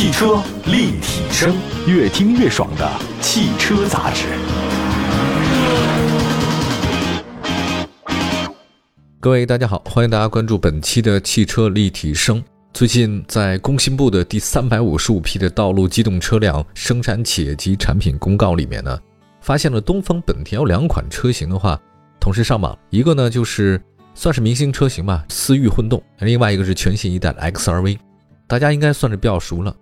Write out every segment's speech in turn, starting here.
汽车立体声，越听越爽的汽车杂志。各位大家好，欢迎大家关注本期的汽车立体声。最近在工信部的第三百五十五批的道路机动车辆生产企业及产品公告里面呢，发现了东风本田有两款车型的话同时上榜，一个呢就是算是明星车型吧，思域混动；另外一个是全新一代的 XRV，大家应该算是比较熟了。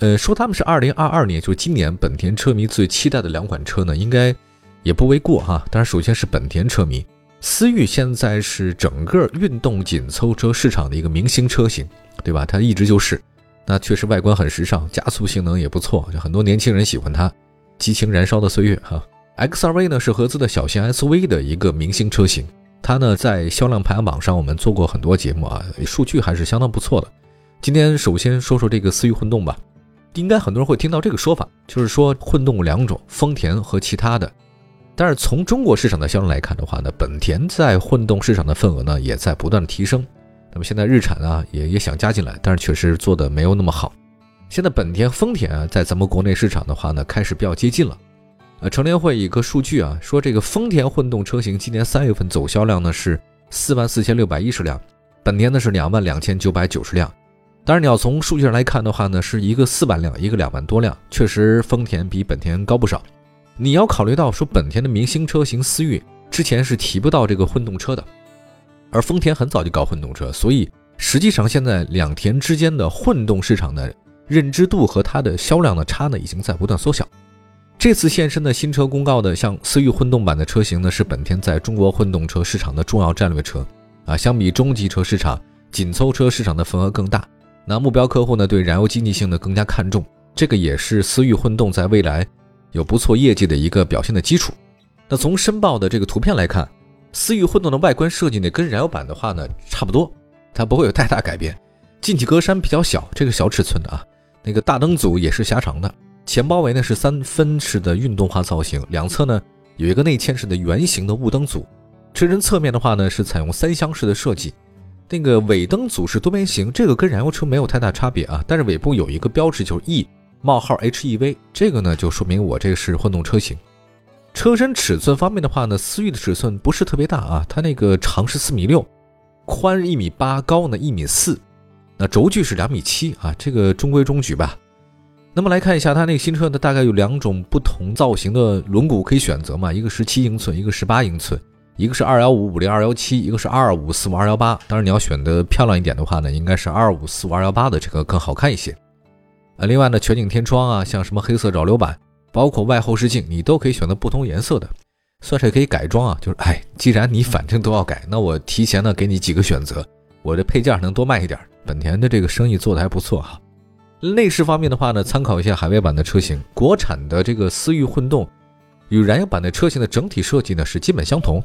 呃，说他们是二零二二年，就是今年本田车迷最期待的两款车呢，应该也不为过哈。当然，首先是本田车迷。思域现在是整个运动紧凑车市场的一个明星车型，对吧？它一直就是，那确实外观很时尚，加速性能也不错，就很多年轻人喜欢它。激情燃烧的岁月哈，XRV 呢是合资的小型 SUV 的一个明星车型，它呢在销量排行榜上我们做过很多节目啊，数据还是相当不错的。今天首先说说这个思域混动吧，应该很多人会听到这个说法，就是说混动两种，丰田和其他的。但是从中国市场的销量来看的话呢，本田在混动市场的份额呢也在不断的提升。那么现在日产啊也也想加进来，但是确实做的没有那么好。现在本田、丰田啊在咱们国内市场的话呢开始比较接近了。呃，成联会一个数据啊说这个丰田混动车型今年三月份总销量呢是四万四千六百一十辆，本田呢是两万两千九百九十辆。当然你要从数据上来看的话呢是一个四万辆，一个两万多辆，确实丰田比本田高不少。你要考虑到说，本田的明星车型思域之前是提不到这个混动车的，而丰田很早就搞混动车，所以实际上现在两田之间的混动市场的认知度和它的销量的差呢，已经在不断缩小。这次现身的新车公告的像思域混动版的车型呢，是本田在中国混动车市场的重要战略车啊。相比中级车市场，紧凑车市场的份额更大。那目标客户呢，对燃油经济性呢更加看重，这个也是思域混动在未来。有不错业绩的一个表现的基础。那从申报的这个图片来看，思域混动的外观设计呢，跟燃油版的话呢差不多，它不会有太大改变。进气格栅比较小，这个小尺寸的啊，那个大灯组也是狭长的。前包围呢是三分式的运动化造型，两侧呢有一个内嵌式的圆形的雾灯组。车身侧面的话呢是采用三厢式的设计，那个尾灯组是多边形，这个跟燃油车没有太大差别啊，但是尾部有一个标志就是 E。冒号 HEV 这个呢，就说明我这个是混动车型。车身尺寸方面的话呢，思域的尺寸不是特别大啊，它那个长是四米六，宽一米八，高呢一米四，那轴距是两米七啊，这个中规中矩吧。那么来看一下它那个新车呢，大概有两种不同造型的轮毂可以选择嘛，一个十七英寸，一个十八英寸，一个是二幺五五零二幺七，一个是二二五四五二幺八。当然你要选的漂亮一点的话呢，应该是二二五四五二幺八的这个更好看一些。啊，另外呢，全景天窗啊，像什么黑色扰流板，包括外后视镜，你都可以选择不同颜色的，算是可以改装啊。就是，哎，既然你反正都要改，那我提前呢给你几个选择，我这配件能多卖一点。本田的这个生意做的还不错哈。内饰方面的话呢，参考一下海外版的车型，国产的这个思域混动与燃油版的车型的整体设计呢是基本相同。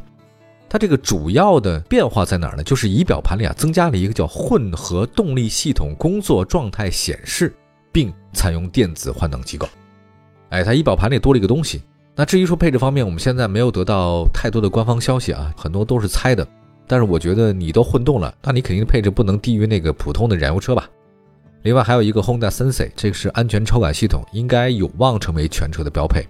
它这个主要的变化在哪儿呢？就是仪表盘里啊增加了一个叫混合动力系统工作状态显示。并采用电子换挡机构，哎，它仪表盘里多了一个东西。那至于说配置方面，我们现在没有得到太多的官方消息啊，很多都是猜的。但是我觉得你都混动了，那你肯定配置不能低于那个普通的燃油车吧？另外还有一个 Honda Sensei，这个是安全超感系统，应该有望成为全车的标配。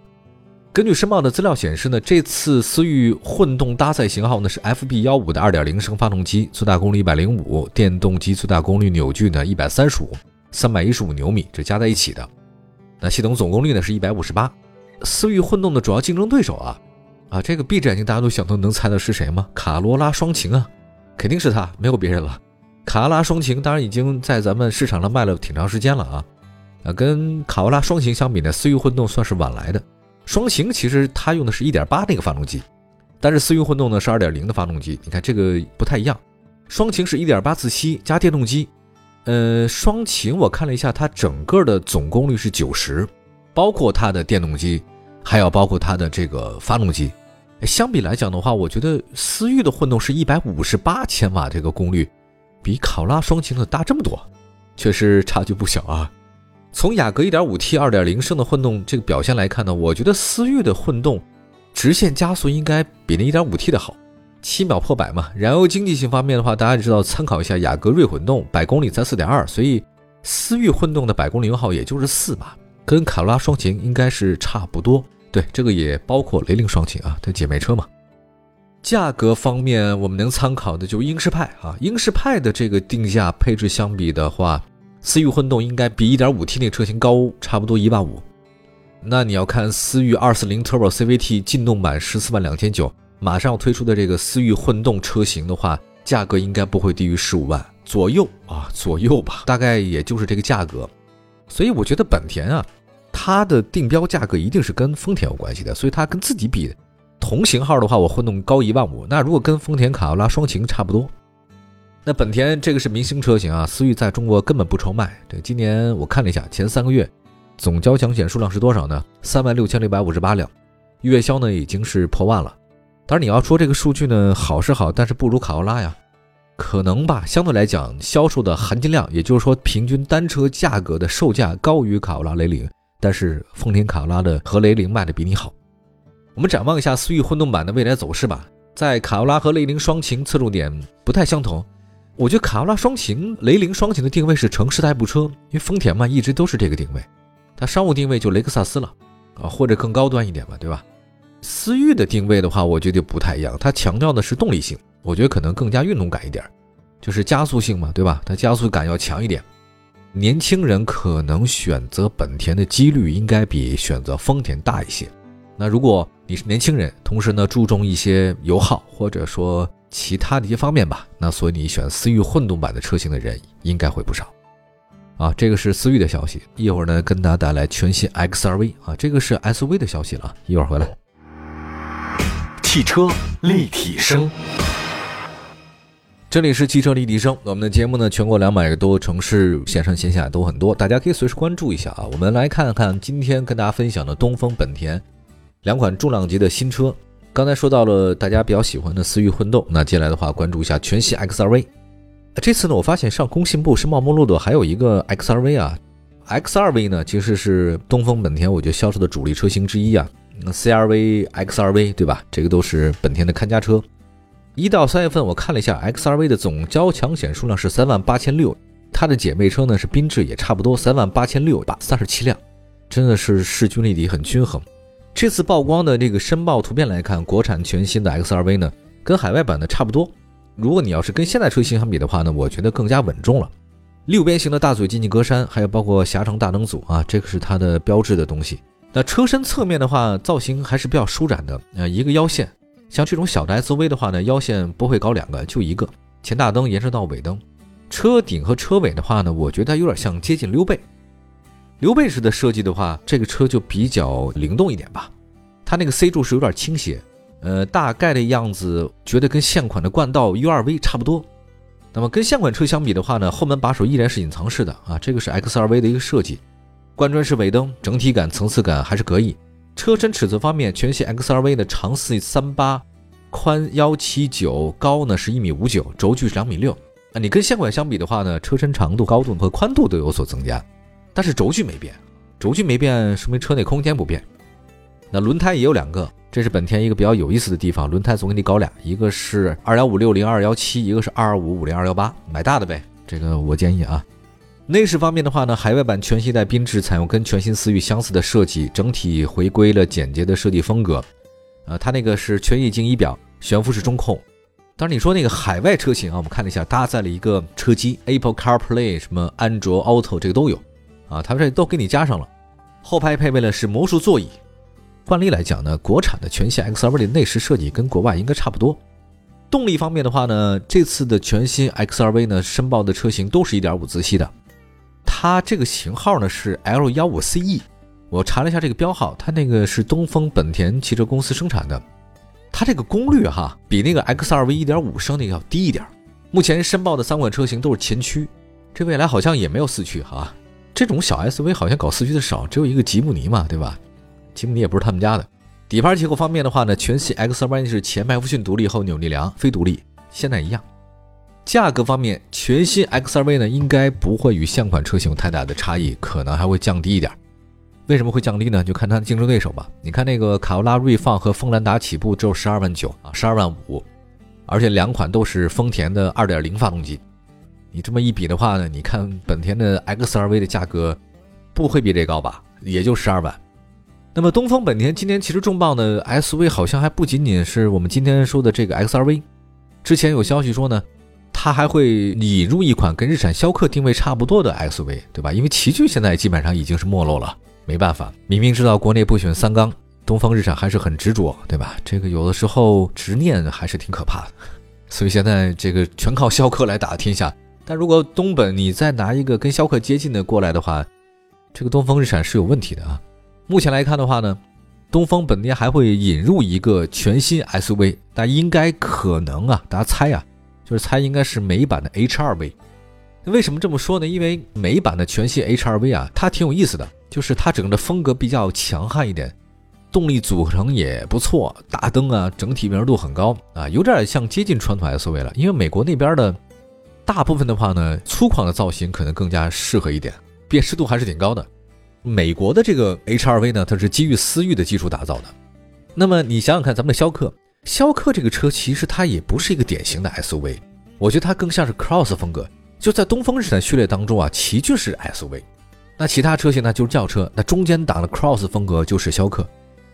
根据申报的资料显示呢，这次思域混动搭载型号呢是 FB 幺五的二点零升发动机，最大功率一百零五，电动机最大功率扭矩呢一百三十五。三百一十五牛米，这加在一起的，那系统总功率呢是一百五十八。思域混动的主要竞争对手啊，啊，这个闭着眼睛大家都想都能猜到是谁吗？卡罗拉双擎啊，肯定是它，没有别人了。卡罗拉双擎当然已经在咱们市场上卖了挺长时间了啊，啊，跟卡罗拉双擎相比呢，思域混动算是晚来的。双擎其实它用的是一点八那个发动机，但是思域混动呢是二点零的发动机，你看这个不太一样。双擎是一点八自吸加电动机。呃，双擎我看了一下，它整个的总功率是九十，包括它的电动机，还要包括它的这个发动机。相比来讲的话，我觉得思域的混动是一百五十八千瓦，这个功率比考拉双擎的大这么多，确实差距不小啊。从雅阁 1.5T 2.0升的混动这个表现来看呢，我觉得思域的混动直线加速应该比那 1.5T 的好。七秒破百嘛，燃油经济性方面的话，大家知道参考一下雅阁锐混动，百公里才四点二，所以思域混动的百公里油耗也就是四吧，跟卡罗拉双擎应该是差不多。对，这个也包括雷凌双擎啊，它姐妹车嘛。价格方面，我们能参考的就是英仕派啊，英仕派的这个定价配置相比的话，思域混动应该比 1.5T 那车型高差不多一万五。那你要看思域240 Turbo CVT 劲动版十四万两千九，马上要推出的这个思域混动车型的话，价格应该不会低于十五万左右啊，左右吧，大概也就是这个价格。所以我觉得本田啊，它的定标价格一定是跟丰田有关系的，所以它跟自己比。同型号的话，我混动高一万五。那如果跟丰田卡罗拉双擎差不多，那本田这个是明星车型啊，思域在中国根本不愁卖。这今年我看了一下，前三个月总交强险数量是多少呢？三万六千六百五十八辆，月销呢已经是破万了。当然你要说这个数据呢好是好，但是不如卡罗拉呀，可能吧。相对来讲，销售的含金量，也就是说平均单车价格的售价高于卡罗拉、雷凌，但是丰田卡罗拉的和雷凌卖的比你好。我们展望一下思域混动版的未来走势吧。在卡罗拉和雷凌双擎侧重点不太相同，我觉得卡罗拉双擎、雷凌双擎的定位是城市代步车，因为丰田嘛一直都是这个定位，它商务定位就雷克萨斯了啊，或者更高端一点吧，对吧？思域的定位的话，我觉得就不太一样，它强调的是动力性，我觉得可能更加运动感一点，就是加速性嘛，对吧？它加速感要强一点，年轻人可能选择本田的几率应该比选择丰田大一些。那如果你是年轻人，同时呢注重一些油耗或者说其他的一些方面吧，那所以你选思域混动版的车型的人应该会不少。啊，这个是思域的消息。一会儿呢跟大家带来全新 XRV 啊，这个是 SUV 的消息了。一会儿回来。汽车立体声，这里是汽车立体声。我们的节目呢，全国两百个多城市线上线下都很多，大家可以随时关注一下啊。我们来看看今天跟大家分享的东风本田。两款重量级的新车，刚才说到了大家比较喜欢的思域混动，那接下来的话关注一下全系 XRV。这次呢，我发现上工信部、申报目录的还有一个 XRV 啊，XRV 呢其实是东风本田我觉得销售的主力车型之一啊。CRV、XRV 对吧？这个都是本田的看家车。一到三月份我看了一下，XRV 的总交强险数量是三万八千六，它的姐妹车呢是缤智，也差不多三万八千六百三十七辆，真的是势均力敌，很均衡。这次曝光的这个申报图片来看，国产全新的 XRV 呢，跟海外版的差不多。如果你要是跟现代车型相比的话呢，我觉得更加稳重了。六边形的大嘴进气格栅，还有包括狭长大灯组啊，这个是它的标志的东西。那车身侧面的话，造型还是比较舒展的。呃，一个腰线，像这种小的 SUV 的话呢，腰线不会搞两个，就一个。前大灯延伸到尾灯，车顶和车尾的话呢，我觉得有点像接近溜背。溜背式的设计的话，这个车就比较灵动一点吧。它那个 C 柱是有点倾斜，呃，大概的样子觉得跟现款的冠道 U2V 差不多。那么跟现款车相比的话呢，后门把手依然是隐藏式的啊，这个是 XRV 的一个设计。贯穿式尾灯，整体感层次感还是可以。车身尺寸方面，全系 XRV 的长四三八，宽幺七九，高呢是一米五九，轴距是两米六。那你跟现款相比的话呢，车身长度、高度和宽度都有所增加。但是轴距没变，轴距没变，说明车内空间不变。那轮胎也有两个，这是本田一个比较有意思的地方，轮胎总给你搞俩，一个是二幺五六零二幺七，一个是二二五五零二幺八，买大的呗。这个我建议啊。内饰方面的话呢，海外版全系带缤智采用跟全新思域相似的设计，整体回归了简洁的设计风格。呃，它那个是全液晶仪表，悬浮式中控。当然你说那个海外车型啊，我们看了一下，搭载了一个车机，Apple CarPlay，什么安卓 Auto 这个都有。啊，他这都给你加上了，后排配备了是魔术座椅。惯例来讲呢，国产的全系 XRV 的内饰设计跟国外应该差不多。动力方面的话呢，这次的全新 XRV 呢，申报的车型都是一点五自吸的。它这个型号呢是 L 幺五 CE，我查了一下这个标号，它那个是东风本田汽车公司生产的。它这个功率哈，比那个 XRV 一点五升那个要低一点。目前申报的三款车型都是前驱，这未来好像也没有四驱哈。这种小 SUV 好像搞四驱的少，只有一个吉姆尼嘛，对吧？吉姆尼也不是他们家的。底盘结构方面的话呢，全系 XRV 是前麦弗逊独立后扭力梁，非独立，现在一样。价格方面，全新 XRV 呢应该不会与现款车型有太大的差异，可能还会降低一点。为什么会降低呢？就看它的竞争对手吧。你看那个卡罗拉锐放和锋兰达起步只有十二万九啊，十二万五，而且两款都是丰田的二点零发动机。你这么一比的话呢，你看本田的 XRV 的价格不会比这高吧？也就十二万。那么东风本田今年其实重磅的 SUV 好像还不仅仅是我们今天说的这个 XRV，之前有消息说呢，它还会引入一款跟日产逍客定位差不多的 SV，对吧？因为奇骏现在基本上已经是没落了，没办法，明明知道国内不选三缸，东风日产还是很执着，对吧？这个有的时候执念还是挺可怕的，所以现在这个全靠逍客来打天下。但如果东本你再拿一个跟逍客接近的过来的话，这个东风日产是有问题的啊。目前来看的话呢，东风本田还会引入一个全新 SUV，但应该可能啊，大家猜啊，就是猜应该是美版的 H2V。为什么这么说呢？因为美版的全新 H2V 啊，它挺有意思的，就是它整个的风格比较强悍一点，动力组成也不错，大灯啊，整体辨识度很高啊，有点像接近传统 SUV 了。因为美国那边的大部分的话呢，粗犷的造型可能更加适合一点，辨识度还是挺高的。美国的这个 H R V 呢，它是基于思域的基础打造的。那么你想想看，咱们的逍客，逍客这个车其实它也不是一个典型的 SUV，我觉得它更像是 Cross 风格。就在东风日产序列当中啊，奇骏是 SUV，那其他车型呢就是轿车，那中间档的 Cross 风格就是逍客。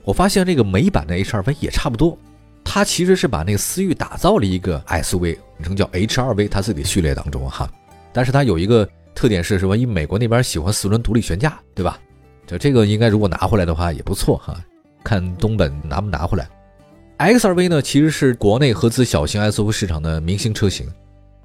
我发现这个美版的 H R V 也差不多，它其实是把那个思域打造了一个 SUV，称叫 H2V，它自己序列当中哈，但是它有一个。特点是什么？因为美国那边喜欢四轮独立悬架，对吧？就这个应该如果拿回来的话也不错哈。看东本拿不拿回来。XRV 呢，其实是国内合资小型 SUV 市场的明星车型。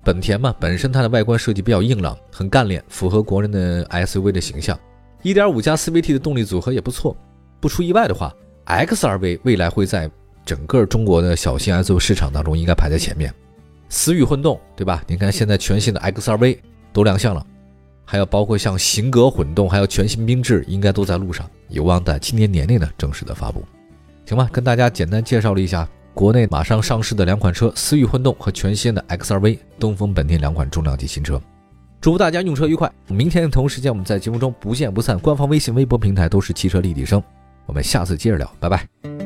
本田嘛，本身它的外观设计比较硬朗，很干练，符合国人的 SUV 的形象。1.5加 CVT 的动力组合也不错。不出意外的话，XRV 未来会在整个中国的小型 SUV 市场当中应该排在前面。思域混动，对吧？你看现在全新的 XRV 都亮相了。还有包括像型格混动，还有全新缤智，应该都在路上，有望在今年年内呢正式的发布。行吧，跟大家简单介绍了一下国内马上上市的两款车：思域混动和全新的 XRV，东风本田两款重量级新车。祝福大家用车愉快！明天同时间我们在节目中不见不散。官方微信、微博平台都是汽车立体声。我们下次接着聊，拜拜。